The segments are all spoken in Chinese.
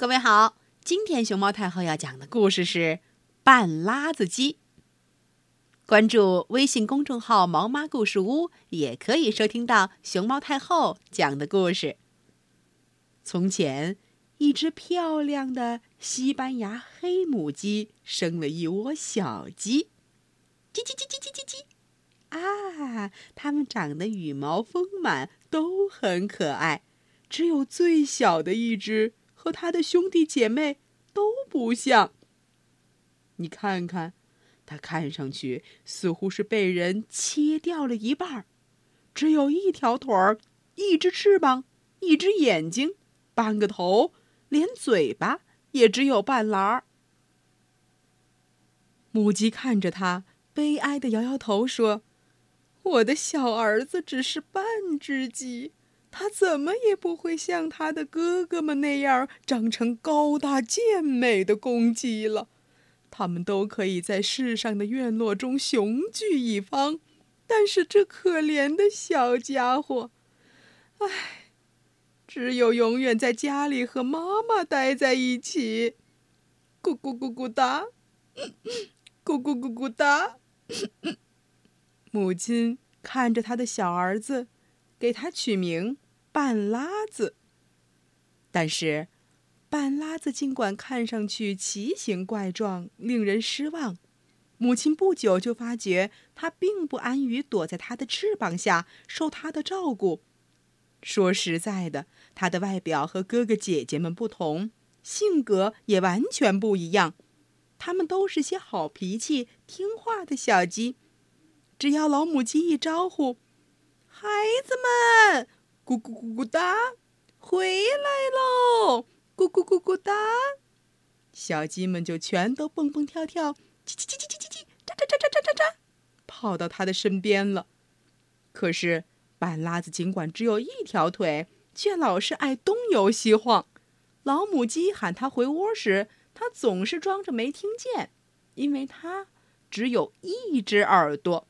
各位好，今天熊猫太后要讲的故事是《半拉子鸡》。关注微信公众号“毛妈故事屋”，也可以收听到熊猫太后讲的故事。从前，一只漂亮的西班牙黑母鸡生了一窝小鸡，叽叽叽叽叽叽叽，啊，它们长得羽毛丰满，都很可爱。只有最小的一只。和他的兄弟姐妹都不像。你看看，他看上去似乎是被人切掉了一半儿，只有一条腿儿，一只翅膀，一只眼睛，半个头，连嘴巴也只有半拉儿。母鸡看着他，悲哀的摇摇头说：“我的小儿子只是半只鸡。”他怎么也不会像他的哥哥们那样长成高大健美的公鸡了。他们都可以在世上的院落中雄踞一方，但是这可怜的小家伙，唉，只有永远在家里和妈妈待在一起。咕咕咕咕哒，咕咕咕咕哒。母亲看着他的小儿子。给他取名半拉子。但是，半拉子尽管看上去奇形怪状、令人失望，母亲不久就发觉他并不安于躲在他的翅膀下受他的照顾。说实在的，他的外表和哥哥姐姐们不同，性格也完全不一样。他们都是些好脾气、听话的小鸡，只要老母鸡一招呼。孩子们，咕咕咕咕哒，回来喽！咕咕咕咕哒，小鸡们就全都蹦蹦跳跳，叽叽叽叽叽叽叽，喳喳喳喳喳喳喳，跑到他的身边了。可是半拉子尽管只有一条腿，却老是爱东游西晃。老母鸡喊他回窝时，他总是装着没听见，因为他只有一只耳朵。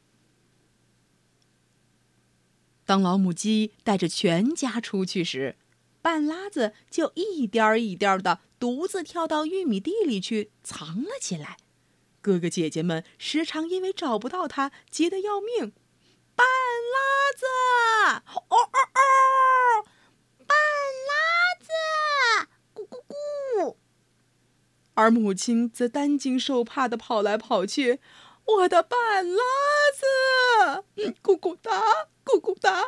当老母鸡带着全家出去时，半拉子就一颠儿一颠儿的独自跳到玉米地里去藏了起来。哥哥姐姐们时常因为找不到它急得要命。半拉子，哦哦哦！半拉子，咕咕咕！而母亲则担惊受怕的跑来跑去。我的半拉子，咕咕哒。咕咕哒！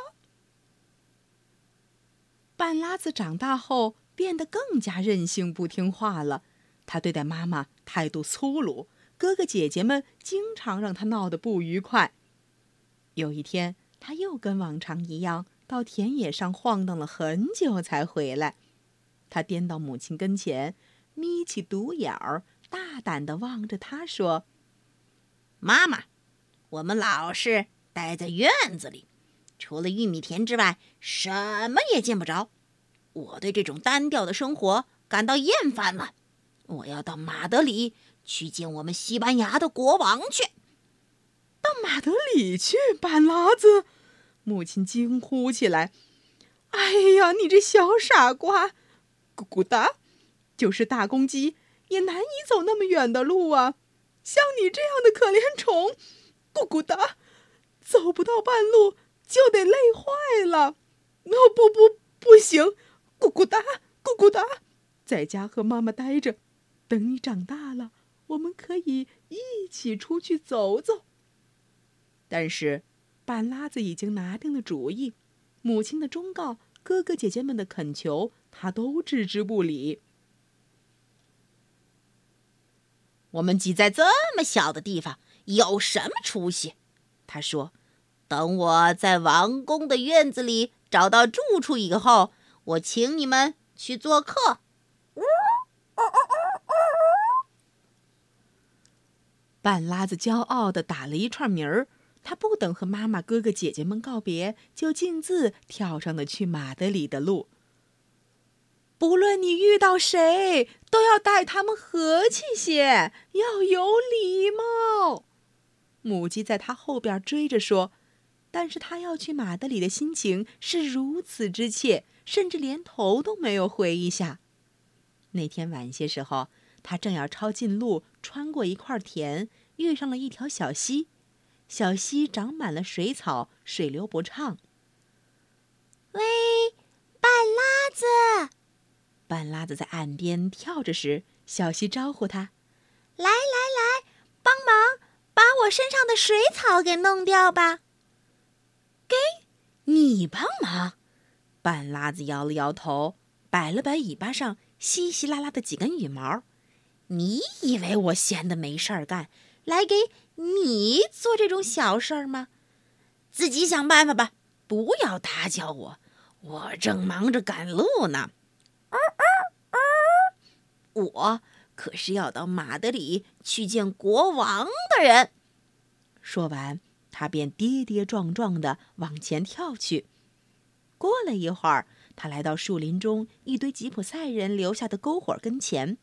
半拉子长大后变得更加任性、不听话了。他对待妈妈态度粗鲁，哥哥姐姐们经常让他闹得不愉快。有一天，他又跟往常一样到田野上晃荡了很久才回来。他颠到母亲跟前，眯起独眼儿，大胆地望着她说：“妈妈，我们老是待在院子里。”除了玉米田之外，什么也见不着。我对这种单调的生活感到厌烦了。我要到马德里去见我们西班牙的国王去。到马德里去，半拉子！母亲惊呼起来：“哎呀，你这小傻瓜！咕咕哒，就是大公鸡也难以走那么远的路啊！像你这样的可怜虫，咕咕哒，走不到半路。”就得累坏了，哦不不不行，咕咕哒咕咕哒，在家和妈妈待着，等你长大了，我们可以一起出去走走。但是，半拉子已经拿定了主意，母亲的忠告，哥哥姐姐们的恳求，他都置之不理。我们挤在这么小的地方，有什么出息？他说。等我在王宫的院子里找到住处以后，我请你们去做客。半拉子骄傲地打了一串鸣儿，他不等和妈妈、哥哥、姐姐们告别，就径自跳上了去马德里的路。不论你遇到谁，都要待他们和气些，要有礼貌。母鸡在他后边追着说。但是他要去马德里的心情是如此之切，甚至连头都没有回一下。那天晚些时候，他正要抄近路，穿过一块田，遇上了一条小溪。小溪长满了水草，水流不畅。喂，半拉子！半拉子在岸边跳着时，小溪招呼他：“来来来，帮忙把我身上的水草给弄掉吧。”给你帮忙？半拉子摇了摇头，摆了摆尾巴上稀稀拉拉的几根羽毛。你以为我闲的没事儿干，来给你做这种小事儿吗？自己想办法吧，不要打搅我，我正忙着赶路呢。我可是要到马德里去见国王的人。说完，他便跌跌撞撞地往前跳去。过了一会儿，他来到树林中一堆吉普赛人留下的篝火跟前，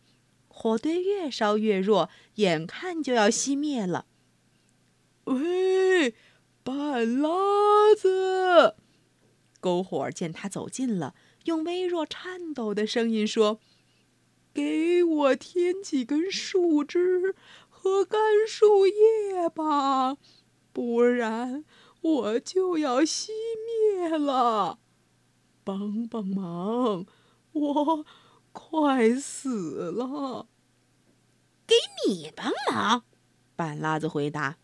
火堆越烧越弱，眼看就要熄灭了。喂，半拉子！篝火见他走近了。用微弱颤抖的声音说：“给我添几根树枝和干树叶吧，不然我就要熄灭了。帮帮忙，我快死了。”“给你帮忙？”半拉子回答，“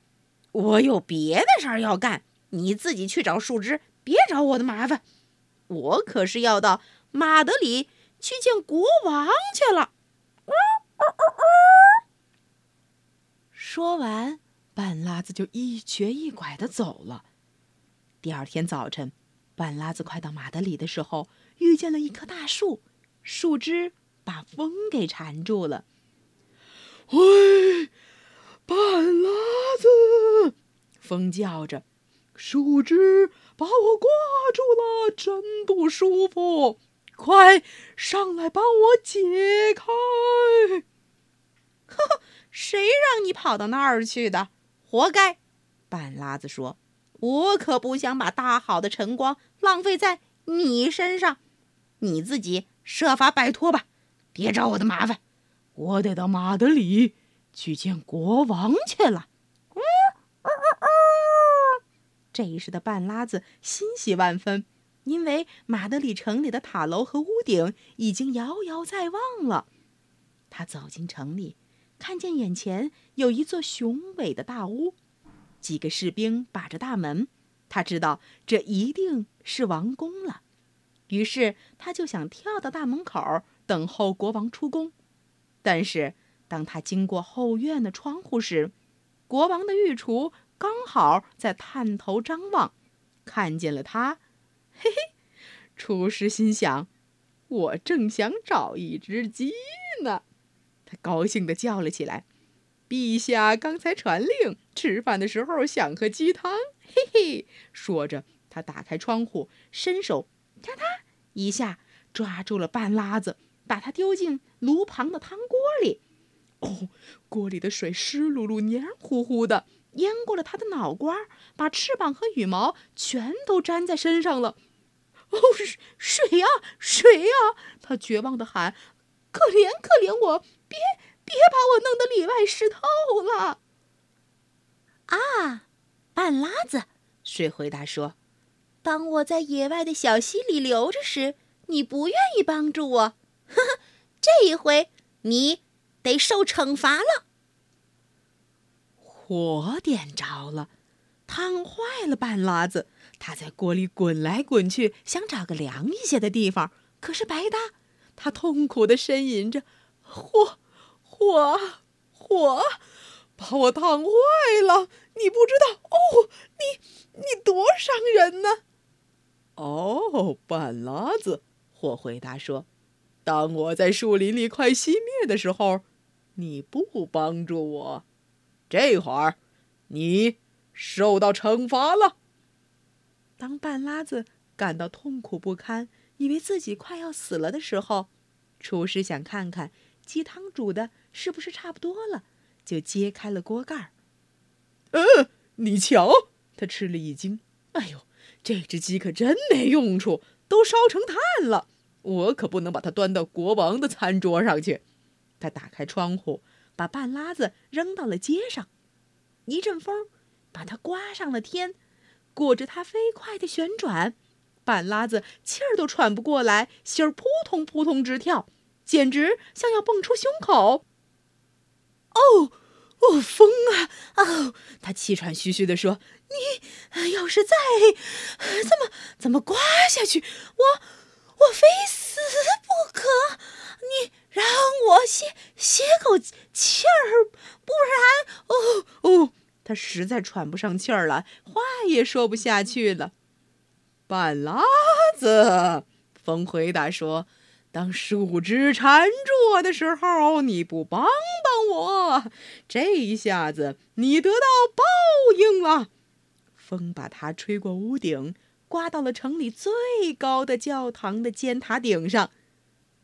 我有别的事儿要干，你自己去找树枝，别找我的麻烦。”我可是要到马德里去见国王去了。说完，半拉子就一瘸一拐的走了。第二天早晨，半拉子快到马德里的时候，遇见了一棵大树，树枝把风给缠住了。喂，半拉子！风叫着，树枝。把我挂住了，真不舒服！快上来帮我解开！呵呵，谁让你跑到那儿去的？活该！半拉子说：“我可不想把大好的晨光浪费在你身上，你自己设法摆脱吧，别找我的麻烦。我得到马德里去见国王去了。”这时的半拉子欣喜万分，因为马德里城里的塔楼和屋顶已经遥遥在望了。他走进城里，看见眼前有一座雄伟的大屋，几个士兵把着大门，他知道这一定是王宫了。于是他就想跳到大门口等候国王出宫。但是当他经过后院的窗户时，国王的御厨。刚好在探头张望，看见了他，厨师心想：“我正想找一只鸡呢。”他高兴地叫了起来：“陛下刚才传令，吃饭的时候想喝鸡汤。”嘿嘿，说着，他打开窗户，伸手啪嗒一下抓住了半拉子，把它丢进炉旁的汤锅里。哦，锅里的水湿漉漉、黏糊糊的。淹过了他的脑瓜，把翅膀和羽毛全都粘在身上了。哦，水呀，水呀！他绝望的喊：“可怜，可怜我！别，别把我弄得里外湿透了！”啊，半拉子，水回答说：“当我在野外的小溪里流着时，你不愿意帮助我。呵呵，这一回你得受惩罚了。”火点着了，烫坏了半拉子。他在锅里滚来滚去，想找个凉一些的地方，可是白搭。他痛苦地呻吟着：“火，火，火，把我烫坏了！你不知道哦，你，你多伤人呢！”哦，半拉子，火回答说：“当我在树林里快熄灭的时候，你不帮助我。”这会儿，你受到惩罚了。当半拉子感到痛苦不堪，以为自己快要死了的时候，厨师想看看鸡汤煮的是不是差不多了，就揭开了锅盖儿。呃，你瞧，他吃了一惊。哎呦，这只鸡可真没用处，都烧成炭了。我可不能把它端到国王的餐桌上去。他打开窗户，把半拉子扔到了街上，一阵风把它刮上了天，裹着它飞快的旋转。半拉子气儿都喘不过来，心儿扑通扑通直跳，简直像要蹦出胸口。哦，哦，风啊！哦，他气喘吁吁地说：“你要是再这么怎么刮下去，我我非死不可！你让我歇歇口气儿，不然……哦哦！”他实在喘不上气儿了，话也说不下去了。半拉子，风回答说：“当树枝缠住我的时候，你不帮帮我，这一下子你得到报应了。”风把它吹过屋顶，刮到了城里最高的教堂的尖塔顶上。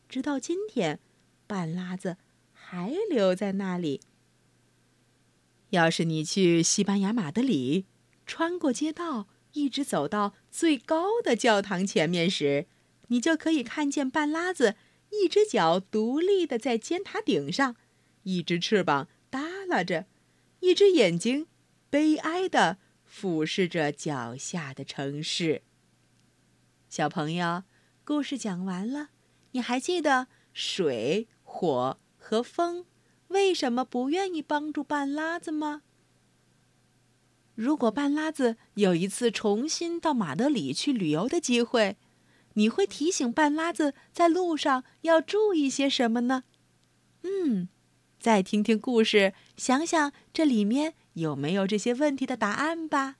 直到今天，半拉子还留在那里。要是你去西班牙马德里，穿过街道。一直走到最高的教堂前面时，你就可以看见半拉子一只脚独立的在尖塔顶上，一只翅膀耷拉着，一只眼睛悲哀的俯视着脚下的城市。小朋友，故事讲完了，你还记得水、火和风为什么不愿意帮助半拉子吗？如果半拉子有一次重新到马德里去旅游的机会，你会提醒半拉子在路上要注意些什么呢？嗯，再听听故事，想想这里面有没有这些问题的答案吧。